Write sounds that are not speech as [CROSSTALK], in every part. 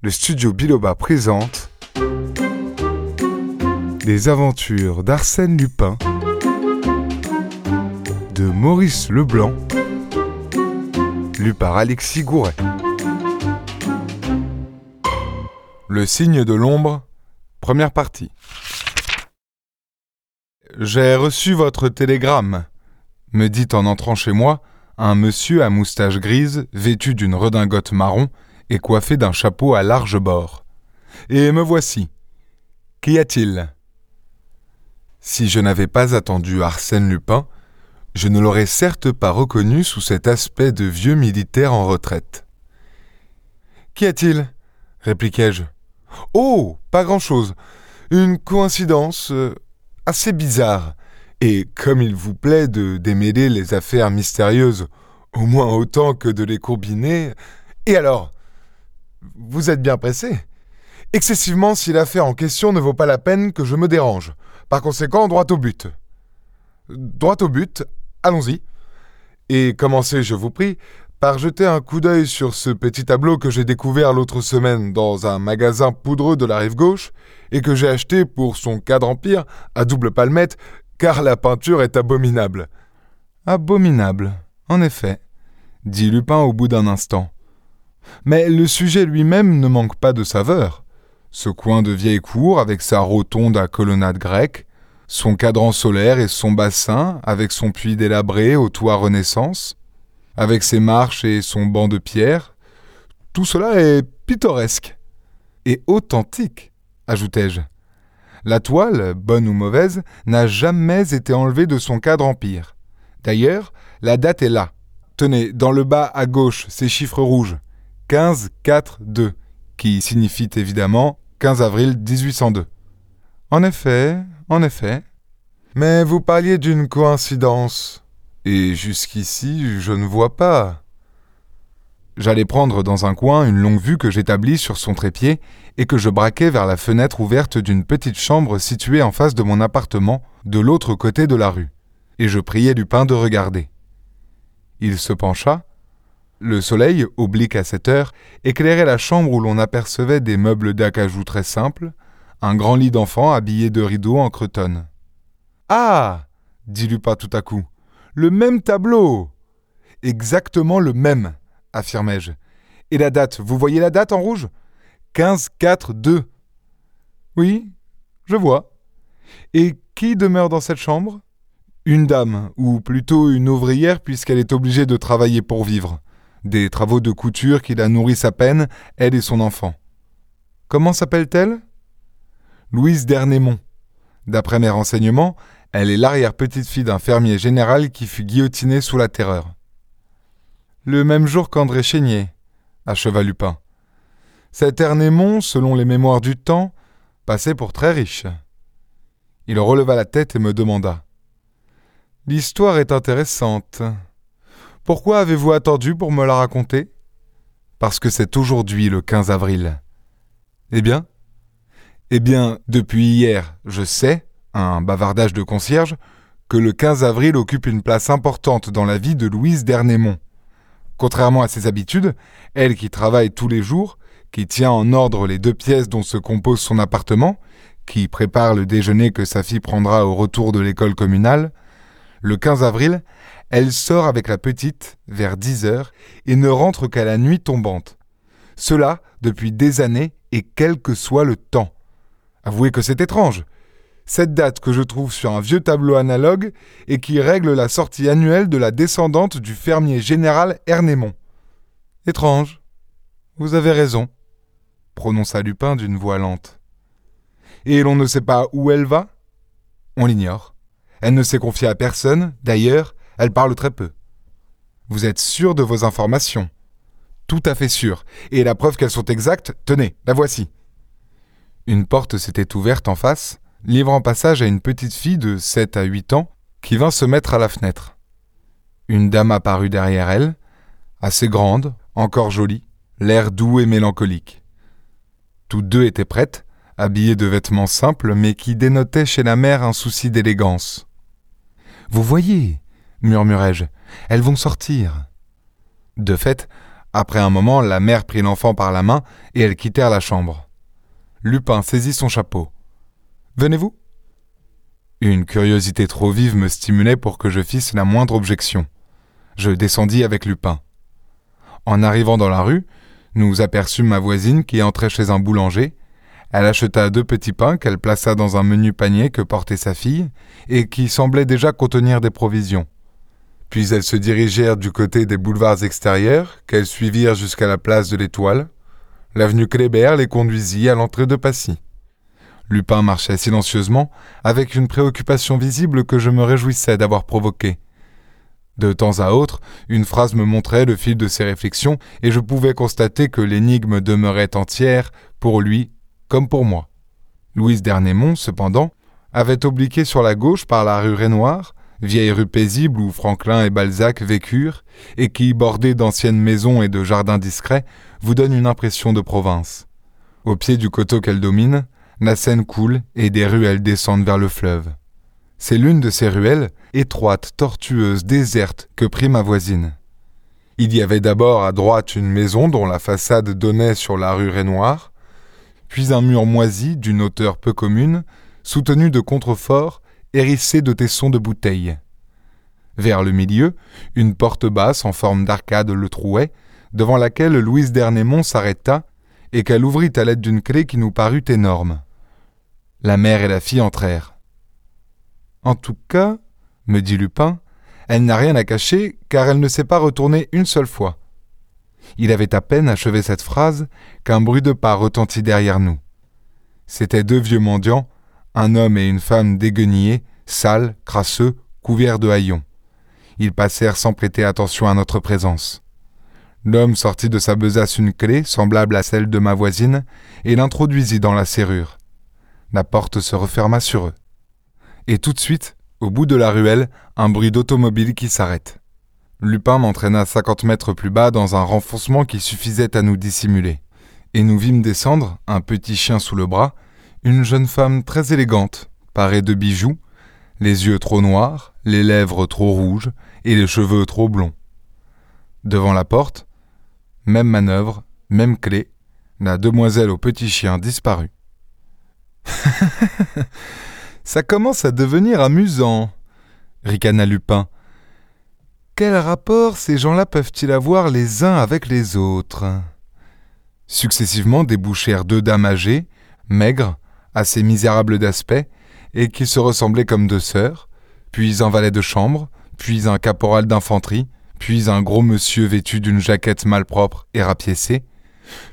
le studio Biloba présente Les aventures d'Arsène Lupin de Maurice Leblanc, lu par Alexis Gouret. Le signe de l'ombre, première partie. J'ai reçu votre télégramme, me dit en entrant chez moi un monsieur à moustache grise, vêtu d'une redingote marron et coiffé d'un chapeau à large bord. Et me voici. Qu'y a-t-il? Si je n'avais pas attendu Arsène Lupin, je ne l'aurais certes pas reconnu sous cet aspect de vieux militaire en retraite. Qu'y a-t-il? répliquai-je. Oh, pas grand-chose. Une coïncidence euh, assez bizarre. Et comme il vous plaît de démêler les affaires mystérieuses, au moins autant que de les combiner. Et alors? Vous êtes bien pressé Excessivement si l'affaire en question ne vaut pas la peine que je me dérange. Par conséquent, droit au but. Droit au but, allons-y. Et commencez, je vous prie, par jeter un coup d'œil sur ce petit tableau que j'ai découvert l'autre semaine dans un magasin poudreux de la rive gauche et que j'ai acheté pour son cadre empire à double palmette car la peinture est abominable. Abominable, en effet, dit Lupin au bout d'un instant. Mais le sujet lui-même ne manque pas de saveur. Ce coin de vieille cour avec sa rotonde à colonnade grecque, son cadran solaire et son bassin avec son puits délabré au toit Renaissance, avec ses marches et son banc de pierre, tout cela est pittoresque. Et authentique, ajoutai-je. La toile, bonne ou mauvaise, n'a jamais été enlevée de son cadre empire. D'ailleurs, la date est là. Tenez, dans le bas à gauche, ces chiffres rouges. 15, 4, 2, qui signifient évidemment 15 avril 1802. En effet, en effet. Mais vous parliez d'une coïncidence. Et jusqu'ici, je ne vois pas. J'allais prendre dans un coin une longue vue que j'établis sur son trépied et que je braquai vers la fenêtre ouverte d'une petite chambre située en face de mon appartement, de l'autre côté de la rue, et je priai Lupin de regarder. Il se pencha. Le soleil, oblique à cette heure, éclairait la chambre où l'on apercevait des meubles d'acajou très simples, un grand lit d'enfant habillé de rideaux en cretonne. Ah dit Lupin tout à coup. Le même tableau Exactement le même affirmai-je. Et la date, vous voyez la date en rouge? 15 4 2. Oui, je vois. Et qui demeure dans cette chambre? Une dame, ou plutôt une ouvrière puisqu'elle est obligée de travailler pour vivre. Des travaux de couture qui la nourrissent à peine, elle et son enfant. Comment s'appelle-t-elle? Louise Dernémont. D'après mes renseignements, elle est l'arrière-petite-fille d'un fermier général qui fut guillotiné sous la terreur. Le même jour qu'André Chénier, acheva Lupin. Cet Ernémont, selon les mémoires du temps, passait pour très riche. Il releva la tête et me demanda. L'histoire est intéressante. Pourquoi avez-vous attendu pour me la raconter? Parce que c'est aujourd'hui le 15 avril. Eh bien? Eh bien, depuis hier, je sais, un bavardage de concierge, que le 15 avril occupe une place importante dans la vie de Louise d'Ernémont. Contrairement à ses habitudes, elle qui travaille tous les jours, qui tient en ordre les deux pièces dont se compose son appartement, qui prépare le déjeuner que sa fille prendra au retour de l'école communale, le 15 avril, elle sort avec la petite vers 10 heures et ne rentre qu'à la nuit tombante. Cela depuis des années et quel que soit le temps. Avouez que c'est étrange. Cette date que je trouve sur un vieux tableau analogue et qui règle la sortie annuelle de la descendante du fermier général Ernémont. Étrange. Vous avez raison prononça Lupin d'une voix lente. Et l'on ne sait pas où elle va? On l'ignore. Elle ne s'est confiée à personne, d'ailleurs, elle parle très peu. Vous êtes sûr de vos informations? Tout à fait sûr. Et la preuve qu'elles sont exactes, tenez, la voici. Une porte s'était ouverte en face, livrant passage à une petite fille de sept à huit ans qui vint se mettre à la fenêtre. Une dame apparut derrière elle, assez grande, encore jolie, l'air doux et mélancolique. Toutes deux étaient prêtes, habillées de vêtements simples, mais qui dénotaient chez la mère un souci d'élégance. Vous voyez, murmurai-je, elles vont sortir. De fait, Après un moment, la mère prit l'enfant par la main et elles quittèrent la chambre. Lupin saisit son chapeau. Venez-vous? Une curiosité trop vive me stimulait pour que je fisse la moindre objection. Je descendis avec Lupin. En arrivant dans la rue, nous aperçûmes ma voisine qui entrait chez un boulanger. Elle acheta deux petits pains qu'elle plaça dans un menu panier que portait sa fille et qui semblait déjà contenir des provisions. Puis elles se dirigèrent du côté des boulevards extérieurs, qu'elles suivirent jusqu'à la place de l'Étoile. L'avenue Kléber les conduisit à l'entrée de Passy. Lupin marchait silencieusement, avec une préoccupation visible que je me réjouissais d'avoir provoquée. De temps à autre, une phrase me montrait le fil de ses réflexions, et je pouvais constater que l'énigme demeurait entière, pour lui comme pour moi. Louise Dernémont, cependant, avait obliqué sur la gauche par la rue Renoir, vieille rue paisible où Franklin et Balzac vécurent, et qui, bordée d'anciennes maisons et de jardins discrets, vous donne une impression de province. Au pied du coteau qu'elle domine, la Seine coule et des ruelles descendent vers le fleuve. C'est l'une de ces ruelles, étroite, tortueuse, déserte, que prit ma voisine. Il y avait d'abord à droite une maison dont la façade donnait sur la rue Renoir, puis un mur moisi d'une hauteur peu commune, soutenu de contreforts hérissé de tessons de bouteilles. Vers le milieu, une porte basse en forme d'arcade le trouait, devant laquelle Louise d'Ernemont s'arrêta et qu'elle ouvrit à l'aide d'une clé qui nous parut énorme. La mère et la fille entrèrent. En tout cas, me dit Lupin, elle n'a rien à cacher car elle ne s'est pas retournée une seule fois. Il avait à peine achevé cette phrase qu'un bruit de pas retentit derrière nous. C'étaient deux vieux mendiants un homme et une femme déguenillés, sales, crasseux, couverts de haillons. Ils passèrent sans prêter attention à notre présence. L'homme sortit de sa besace une clé, semblable à celle de ma voisine, et l'introduisit dans la serrure. La porte se referma sur eux. Et tout de suite, au bout de la ruelle, un bruit d'automobile qui s'arrête. Lupin m'entraîna cinquante mètres plus bas dans un renfoncement qui suffisait à nous dissimuler. Et nous vîmes descendre, un petit chien sous le bras, une jeune femme très élégante, parée de bijoux, les yeux trop noirs, les lèvres trop rouges et les cheveux trop blonds. Devant la porte, même manœuvre, même clé, la demoiselle au petit chien disparut. [LAUGHS] Ça commence à devenir amusant, ricana Lupin. Quel rapport ces gens-là peuvent-ils avoir les uns avec les autres? Successivement débouchèrent deux dames âgées, maigres, assez misérable d'aspect, et qui se ressemblaient comme deux sœurs, puis un valet de chambre, puis un caporal d'infanterie, puis un gros monsieur vêtu d'une jaquette malpropre et rapiécée,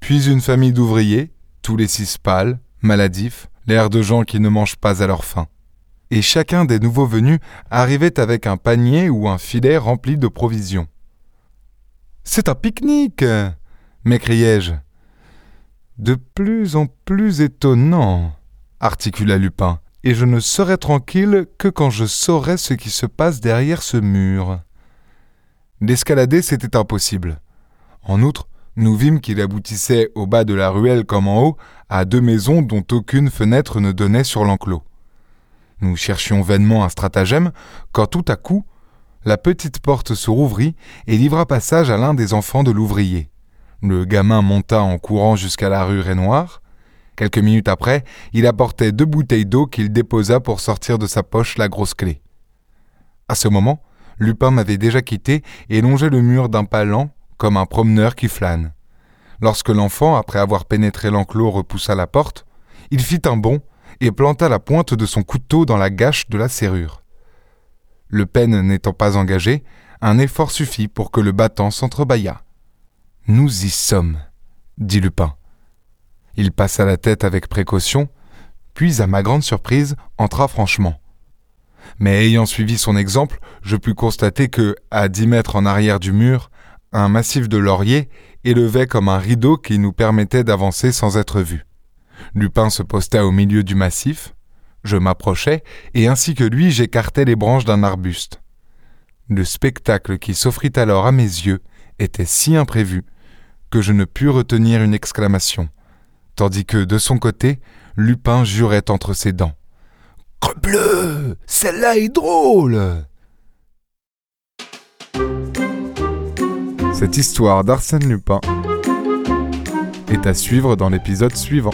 puis une famille d'ouvriers, tous les six pâles, maladifs, l'air de gens qui ne mangent pas à leur faim. Et chacun des nouveaux venus arrivait avec un panier ou un filet rempli de provisions. C'est un pique-nique m'écriai-je. De plus en plus étonnant articula Lupin, et je ne serai tranquille que quand je saurai ce qui se passe derrière ce mur. D'escalader, c'était impossible. En outre, nous vîmes qu'il aboutissait au bas de la ruelle comme en haut à deux maisons dont aucune fenêtre ne donnait sur l'enclos. Nous cherchions vainement un stratagème quand tout à coup la petite porte se rouvrit et livra passage à l'un des enfants de l'ouvrier. Le gamin monta en courant jusqu'à la rue Renoir, Quelques minutes après, il apportait deux bouteilles d'eau qu'il déposa pour sortir de sa poche la grosse clé. À ce moment, Lupin m'avait déjà quitté et longeait le mur d'un pas lent, comme un promeneur qui flâne. Lorsque l'enfant, après avoir pénétré l'enclos, repoussa la porte, il fit un bond et planta la pointe de son couteau dans la gâche de la serrure. Le peine n'étant pas engagé, un effort suffit pour que le battant s'entrebâillât. Nous y sommes, dit Lupin. Il passa la tête avec précaution, puis, à ma grande surprise, entra franchement. Mais ayant suivi son exemple, je pus constater que, à dix mètres en arrière du mur, un massif de lauriers élevait comme un rideau qui nous permettait d'avancer sans être vus. Lupin se posta au milieu du massif, je m'approchai, et ainsi que lui j'écartai les branches d'un arbuste. Le spectacle qui s'offrit alors à mes yeux était si imprévu que je ne pus retenir une exclamation tandis que, de son côté, Lupin jurait entre ses dents. Cette histoire d'Arsène Lupin est à suivre dans l'épisode suivant.